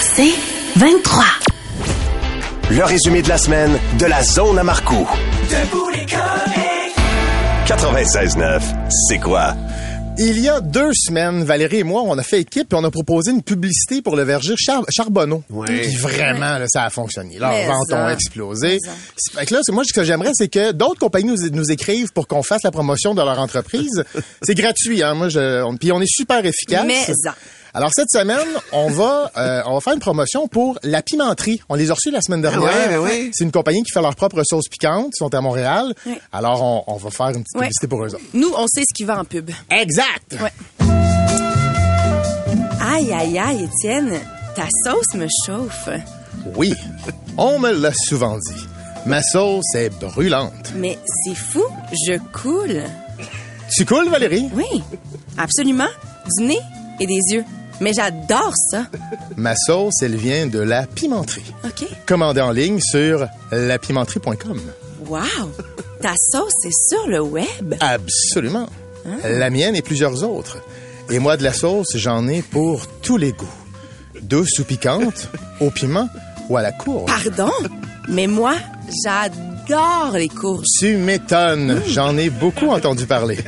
C'est 23. Le résumé de la semaine de la zone à Marcoux. Debout les comiques. 96.9, c'est quoi? Il y a deux semaines, Valérie et moi, on a fait équipe et on a proposé une publicité pour le verger Char Charbonneau. Puis vraiment, là, ça a fonctionné. Leurs ventes ont explosé. C'est- Fait que là, moi, ce que j'aimerais, c'est que d'autres compagnies nous, nous écrivent pour qu'on fasse la promotion de leur entreprise. c'est gratuit, hein. Moi, je, on, puis on est super efficace. Mais ça. Alors cette semaine, on va euh, on va faire une promotion pour la pimenterie. On les a reçus la semaine dernière. ouais, ben oui. C'est une compagnie qui fait leur propre sauce piquante. Ils sont à Montréal. Oui. Alors on, on va faire une petite Ouais. publicité pour eux autres. Nous, on sait ce qui va en pub. Exact. Ouais. Aïe, aïe, aïe, Étienne, ta sauce me chauffe. Oui, on me l'a souvent dit. Ma sauce est brûlante. Mais c'est fou, je coule. Tu coules, Valérie? Oui, absolument. Du nez et des yeux. Mais j'adore ça. Ma sauce, elle vient de la pimenterie. OK? Commandée en ligne sur lapimenterie.com. Wow! Ta sauce est sur le web. Absolument. La mienne et plusieurs autres. Et moi, de la sauce, j'en ai pour tous les goûts. Douce ou piquante, au piment ou à la courge. Pardon? Mais moi, j'adore les. Tu m'étonnes, j'en ai beaucoup entendu parler.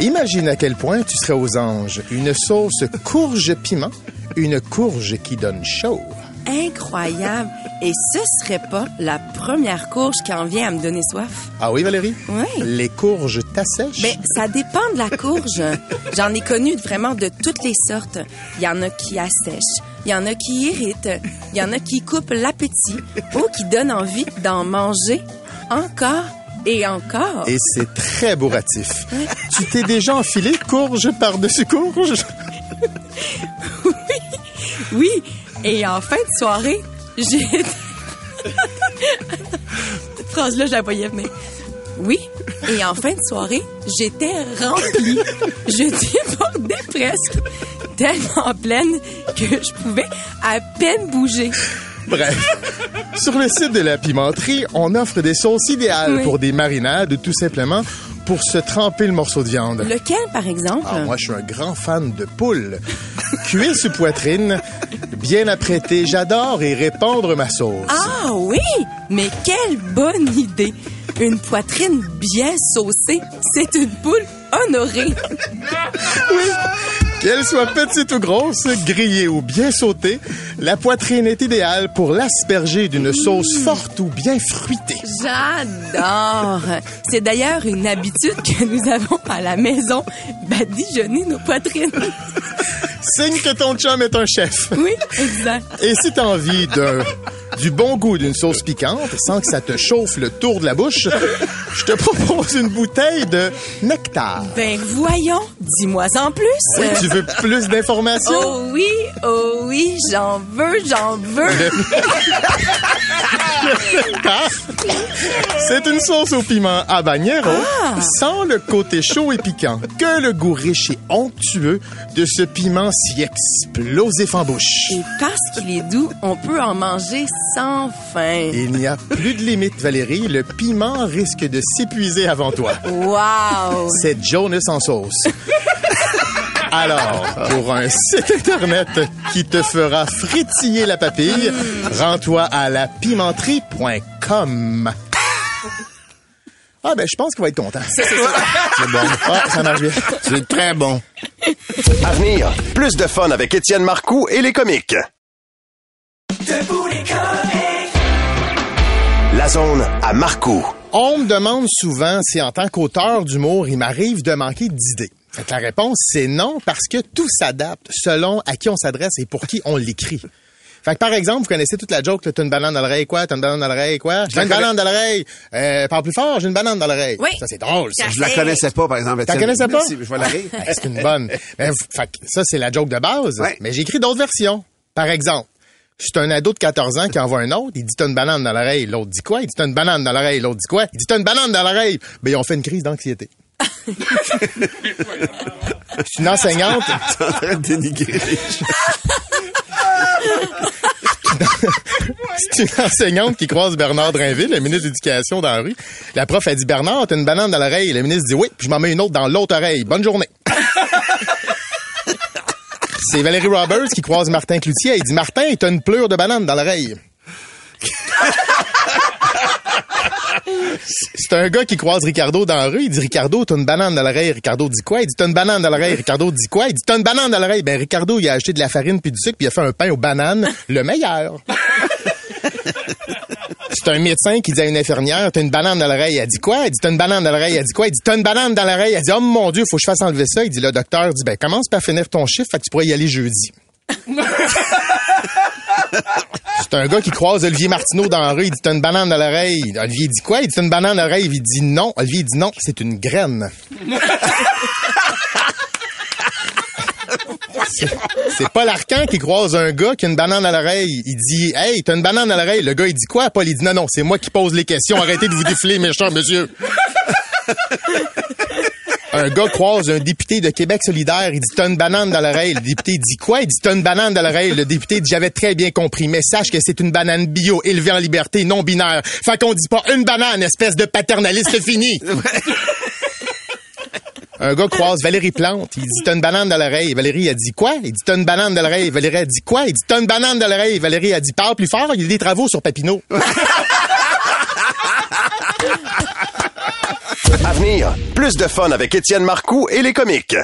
Imagine à quel point tu serais aux anges. Une sauce courge-piment, une courge qui donne chaud. Incroyable. Et ce serait pas la première courge qui en vient à me donner soif. Ah oui, Valérie? Oui. Les courges t'assèchent? Ben, ça dépend de la courge. J'en ai connu vraiment de toutes les sortes. Il y en a qui assèchent, il y en a qui irritent, il y en a qui coupent l'appétit ou qui donnent envie d'en manger encore et encore. Et c'est très bourratif. tu t'es déjà enfilé courge par-dessus courge? Oui, et en fin de soirée, j'ai... Cette phrase-là, je la voyais venir. Oui, et en fin de soirée, j'étais remplie. Je débordais presque, tellement pleine que je pouvais à peine bouger. Bref, sur le site de la pimenterie, on offre des sauces idéales Oui. pour des marinades ou tout simplement pour se tremper le morceau de viande. Lequel, par exemple? Ah, moi, je suis un grand fan de poule. Cuisse ou poitrine, bien apprêtée, j'adore et répandre ma sauce. Ah oui, mais quelle bonne idée. Une poitrine bien saucée, c'est une poule honorée. Qu'elle soit petite ou grosse, grillée ou bien sautée, la poitrine est idéale pour l'asperger d'une sauce forte ou bien fruitée. J'adore. C'est d'ailleurs une habitude que nous avons à la maison, badigeonner nos poitrines. Signe que ton chum est un chef. Oui, exact. Et si t'as envie d'un du bon goût d'une sauce piquante sans que ça te chauffe le tour de la bouche, je te propose une bouteille de nectar. Ben voyons, dis-moi en plus. Oui, tu veux plus d'informations? Oh oui, oh oui, j'en veux, j'en veux. C'est une sauce au piment habanero sans le côté chaud et piquant, que le goût riche et onctueux de ce piment si explosif en bouche. Et parce qu'il est doux, on peut en manger sans fin. Il n'y a plus de limite, Valérie. Le piment risque de s'épuiser avant toi. Wow. C'est Jonas en sauce. Alors, pour un site internet qui te fera frétiller la papille, rends-toi à lapimenterie.com. Ah ben, je pense qu'il va être content. C'est bon. Ah, ça marche bien. C'est très bon. À venir, plus de fun avec Étienne Marcoux et les comiques. Debout les comiques. La zone à Marcoux. On me demande souvent si en tant qu'auteur d'humour, il m'arrive de manquer d'idées. Fait que la réponse, c'est non, parce que tout s'adapte selon à qui on s'adresse et pour qui on l'écrit. Fait que par exemple, vous connaissez toute la joke, t'as une banane dans l'oreille, quoi? T'as une banane dans l'oreille, quoi? J'ai une banane dans l'oreille. Euh, parle plus fort, j'ai une banane dans l'oreille. Oui. Ça, c'est drôle, ça. Je la connaissais pas, par exemple. T'en connaissais pas? Merci, je vais la rire. Hey, c'est une bonne. Ben, fait que ça, c'est la joke de base. Ouais. Mais j'ai écrit d'autres versions. Par exemple, c'est un ado de 14 ans qui envoie un autre, il dit t'as une banane dans l'oreille. L'autre dit quoi? Il dit t'as une banane dans l'oreille. L'autre dit quoi? Il dit t'as une banane dans l'oreille. Ben, ils ont fait une crise d'anxiété. C'est une enseignante. T'es en train de dénigrer les gens. C'est une enseignante qui croise Bernard Drinville, le ministre de l'Éducation dans la rue. La prof a dit Bernard, t'as une banane dans l'oreille. Le ministre dit oui, puis je m'en mets une autre dans l'autre oreille. Bonne journée. c'est Valérie Roberts qui croise Martin Cloutier. Il dit, Martin, t'as une pleure de banane dans l'oreille. C'est un gars qui croise Ricardo dans la rue. Il dit Ricardo, t'as une banane dans l'oreille. Ricardo dit quoi? Il dit t'as une banane dans l'oreille. Ricardo dit quoi? Il dit t'as une banane dans l'oreille. Ben Ricardo, il a acheté de la farine puis du sucre puis il a fait un pain aux bananes, le meilleur. C'est un médecin qui dit à une infirmière t'as une banane dans l'oreille. Elle dit quoi? Elle dit t'as une banane dans l'oreille. Elle dit quoi? Il dit t'as une banane dans l'oreille. Elle dit oh mon Dieu, faut que je fasse enlever ça. Il dit le docteur dit ben commence par finir ton chiffre, fait que tu pourrais y aller jeudi. C'est un gars qui croise Olivier Martineau dans la rue. Il dit T'as une banane dans l'oreille. Olivier dit quoi? Il dit T'as une banane dans l'oreille. Il dit non. Olivier dit non. C'est une graine. C'est- C'est Paul Arcan qui croise un gars qui a une banane à l'oreille. Il dit Hey, t'as une banane à l'oreille. Le gars, il dit quoi? Paul, il dit Non, non, c'est moi qui pose les questions. Arrêtez de vous défiler, méchant monsieur. Un gars croise un député de Québec solidaire. Il dit T'as une banane dans l'oreille. Le député dit quoi? Il dit T'as une banane dans l'oreille. Le député dit J'avais très bien compris, mais sache que c'est une banane bio, élevée en liberté, non binaire. Fait qu'on dit pas une banane, espèce de paternaliste fini. Un gars croise Valérie Plante. Il dit T'as une banane dans l'oreille. Valérie a dit quoi? Il dit T'as une banane dans l'oreille. Valérie a dit quoi? Il dit T'as une banane dans l'oreille. Valérie a dit Parle plus fort. Il y a des travaux sur Papineau. Plus de fun avec Étienne Marcoux et les comiques.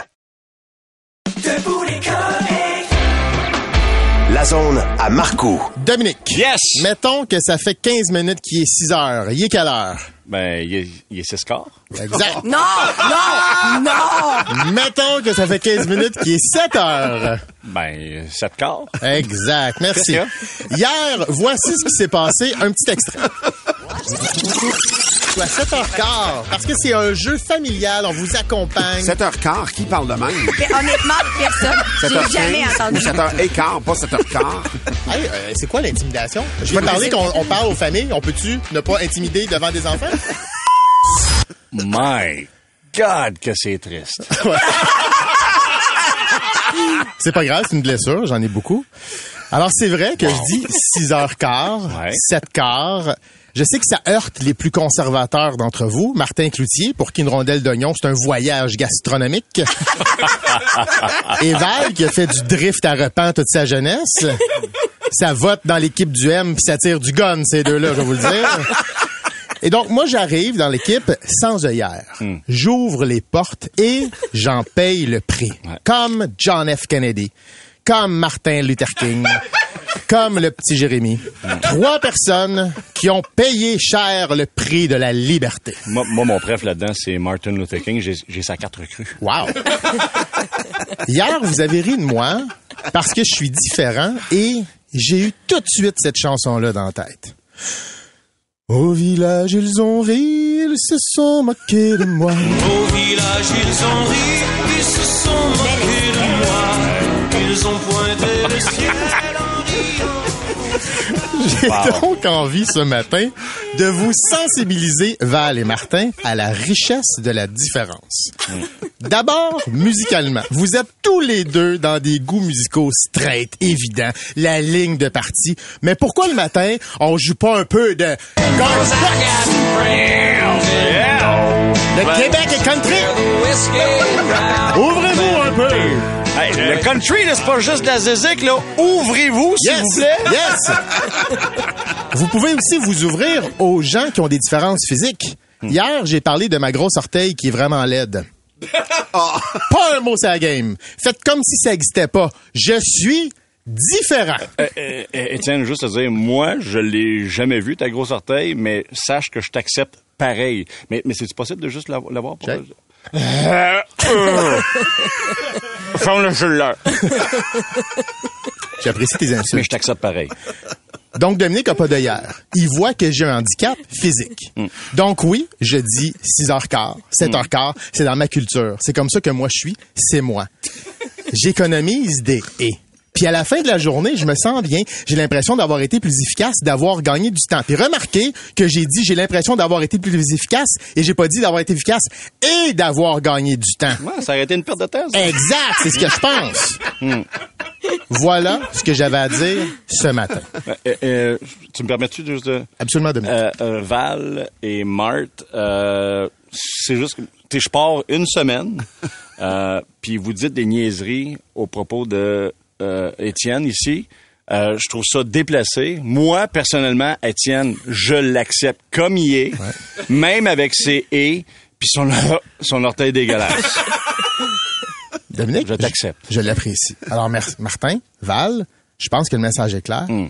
Debout les comiques. La zone à Marcoux. Dominique. Yes! Mettons que ça fait 15 minutes qu'il est 6 heures. Il est quelle heure? Ben, il est, il est 6 quarts. Exact. Non, non, non. Mettons que ça fait 15 minutes qu'il est 7 heures. Ben, 7 quarts. Exact. Merci. Hier, voici ce qui s'est passé. Un petit extrait. À 7h15, parce que c'est un jeu familial, on vous accompagne. 7h15, qui parle de même? Mais honnêtement, personne. J'ai jamais 7h15 entendu. ou 7h15, pas 7h15. Hey, euh, c'est quoi l'intimidation? Je vais parler qu'on on parle aux familles. On peut-tu ne pas intimider devant des enfants? My God, que c'est triste. C'est pas grave, c'est une blessure, j'en ai beaucoup. Alors, c'est vrai que je dis 6h15, Ouais. 7 quarts. Je sais que ça heurte les plus conservateurs d'entre vous. Martin Cloutier, pour qui une rondelle d'oignon, c'est un voyage gastronomique. Et Val, qui a fait du drift à repas toute sa jeunesse. Ça vote dans l'équipe du M, puis ça tire du gun, ces deux-là, je vais vous le dire. Et donc, moi, j'arrive dans l'équipe sans œillère. J'ouvre les portes et j'en paye le prix. Comme John F. Kennedy, comme Martin Luther King, comme le petit Jérémy. Trois personnes qui ont payé cher le prix de la liberté. moi, moi, mon préf là-dedans, c'est Martin Luther King. J'ai j'ai sa carte recrue. Wow! Hier, vous avez ri de moi parce que je suis différent et j'ai eu tout de suite cette chanson-là dans la tête. Au village, ils ont ri, ils se sont moqués de moi. Au village, ils ont ri, J'ai Wow. donc envie ce matin de vous sensibiliser, Val et Martin, à la richesse de la différence. D'abord, musicalement. Vous êtes tous les deux dans des goûts musicaux straight, évidents, la ligne de partie. Mais pourquoi le matin, on joue pas un peu de Le Québec est country! Le country, c'est pas juste de la zézique, là? Ouvrez-vous, s'il Yes! vous plaît. Yes! vous pouvez aussi vous ouvrir aux gens qui ont des différences physiques. Hier, j'ai parlé de ma grosse orteil qui est vraiment laide. Pas un mot sur la game. Faites comme si ça n'existait pas. Je suis différent. Euh, euh, euh, Étienne, juste à dire, moi, je l'ai jamais vu, ta grosse orteil, mais sache que je t'accepte pareil. Mais, mais c'est possible de juste l'avoir l'avoir pour... Check. Euh, euh. Ferme le cellulaire. J'apprécie tes Mais insultes. je t'accepte pareil. Donc, Dominique a pas d'œillère. Il voit que j'ai un handicap physique. Donc, oui, je dis 6h15, 7h15, c'est dans ma culture. C'est comme ça que moi je suis, c'est moi. J'économise des « et ». Puis à la fin de la journée, je me sens bien. J'ai l'impression d'avoir été plus efficace, d'avoir gagné du temps. Puis remarquez que j'ai dit j'ai l'impression d'avoir été plus efficace et j'ai pas dit d'avoir été efficace et d'avoir gagné du temps. Ouais, ça aurait été une perte de temps, ça. Exact, c'est ce que je pense. Voilà ce que j'avais à dire ce matin. Euh, euh, euh, tu me permets-tu juste de... Absolument, Dominique. Euh, Val et Marthe, c'est juste que je pars une semaine, puis vous dites des niaiseries au propos de Étienne ici. Euh, je trouve ça déplacé. Moi, personnellement, Étienne, je l'accepte comme il est, même avec ses et puis son, son orteil dégueulasse. Dominique, Je t'accepte. Je, je l'apprécie. Alors, merci. Martin, Val, je pense que le message est clair. Hmm.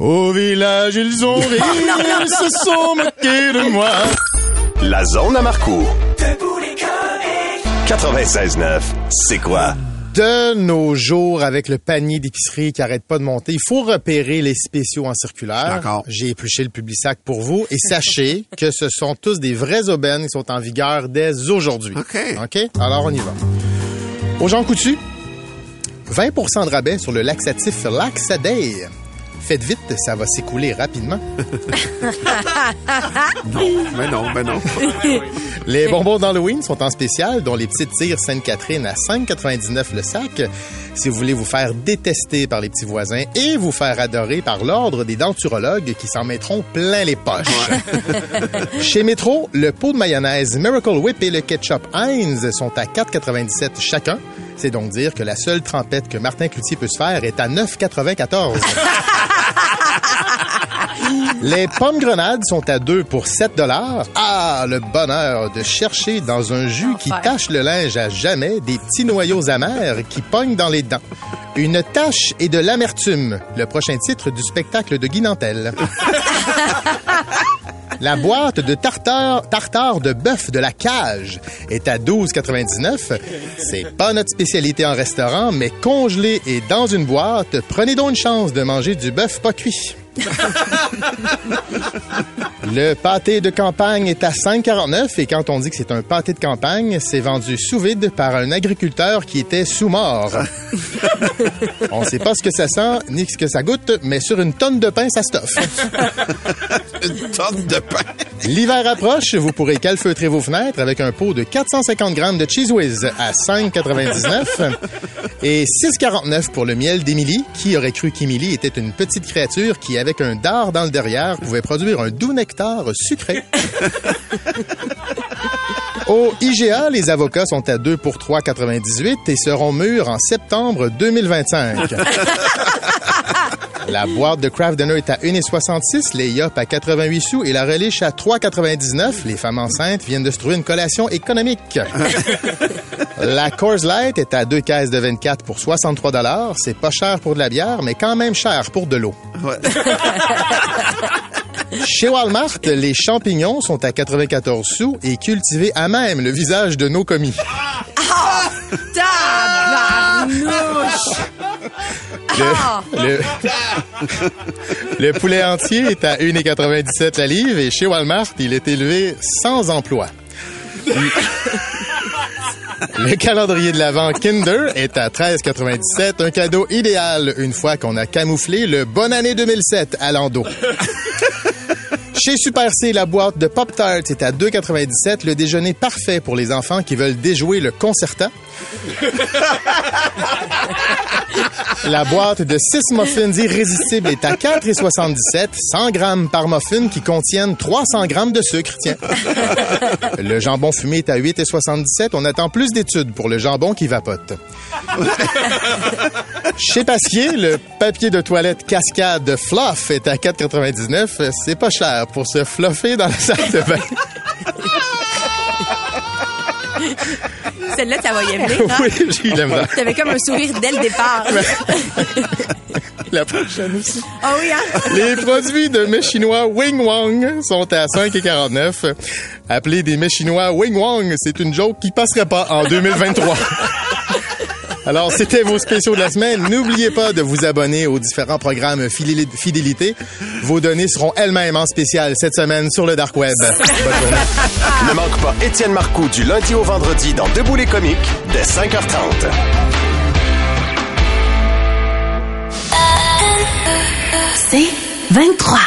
Au village, ils ont ri, ils se sont moqués de moi. La zone à Marcourt. 96.9, c'est quoi? De nos jours, avec le panier d'épicerie qui arrête pas de monter, il faut repérer les spéciaux en circulaire. D'accord. J'ai épluché le public sac pour vous et sachez que ce sont tous des vraies aubaines qui sont en vigueur dès aujourd'hui. OK. OK? Alors, on y va. Aux gens coutus, 20% de rabais sur le laxatif Laxaday. Faites vite, ça va s'écouler rapidement. Mais non, mais non. Les bonbons d'Halloween sont en spécial, dont les petites tires Sainte-Catherine à 5,99 le sac. Si vous voulez vous faire détester par les petits voisins et vous faire adorer par l'ordre des denturologues qui s'en mettront plein les poches. Chez Métro, le pot de mayonnaise Miracle Whip et le ketchup Heinz sont à 4,97 chacun. C'est donc dire que la seule trempette que Martin Cloutier peut se faire est à 9,94. Les pommes grenades sont à 2 pour 7 dollars. Ah, le bonheur de chercher dans un jus qui tache le linge à jamais des petits noyaux amers qui pognent dans les dents. Une tache et de l'amertume. Le prochain titre du spectacle de Guy Nantel. La boîte de tartare, de bœuf de la cage est à 12,99. C'est pas notre spécialité en restaurant, mais congelé et dans une boîte, prenez donc une chance de manger du bœuf pas cuit. Le pâté de campagne est à 5,49 et quand on dit que c'est un pâté de campagne, c'est vendu sous vide par un agriculteur qui était sous mort. on sait pas ce que ça sent ni ce que ça goûte, mais sur une tonne de pain, ça stoffe. Une tonne de pain? L'hiver approche, vous pourrez calfeutrer vos fenêtres avec un pot de 450 grammes de Cheese Whiz à 5,99 et 6,49 pour le miel d'Émilie. Qui aurait cru qu'Émilie était une petite créature qui, avec un dard dans le derrière, pouvait produire un doux nectar sucré? Au IGA, les avocats sont à 2 pour 3,98 et seront mûrs en septembre 2025. La boîte de Kraft Dinner est à 1,66, les Yop à 88 sous et la reliche à 3,99. Les femmes enceintes viennent de se trouver une collation économique. la Coors Light est à deux caisses de 24 pour 63 dollars. C'est pas cher pour de la bière, mais quand même cher pour de l'eau. Ouais. Chez Walmart, les champignons sont à 94 sous et cultivés à même le visage de nos commis. Tabarnouche! Le, le poulet entier est à 1,97 la livre et chez Walmart, il est élevé sans emploi. Le calendrier de l'Avent Kinder est à 13,97, un cadeau idéal une fois qu'on a camouflé le Bonne année 2007 à l'endo. Chez Super C, la boîte de Pop-Tarts est à 2,97, le déjeuner parfait pour les enfants qui veulent déjouer le concertant. La boîte de 6 muffins irrésistibles est à 4,77, 100 grammes par muffin qui contiennent 300 grammes de sucre, tiens. Le jambon fumé est à 8,77. On attend plus d'études pour le jambon qui vapote. Chez Pasquier, le papier de toilette cascade Fluff est à 4,99. C'est pas cher pour se fluffer dans la salle de bain. Celle-là, va y venir, hein? oui, j'ai eu la comme un sourire dès le départ. La prochaine aussi. Ah oui, hein? Les produits de mets chinois Wing Wong sont à 5,49. Appeler des mets chinois Wing Wong, c'est une joke qui passerait pas en 2023. Alors, c'était vos spéciaux de la semaine. N'oubliez pas de vous abonner aux différents programmes fidéli- fidélité. Vos données seront elles-mêmes en spécial cette semaine sur le Dark Web. Bonne journée. Ne manque pas Étienne Marcoux du lundi au vendredi dans Debout les comiques dès 5h30. C'est 23.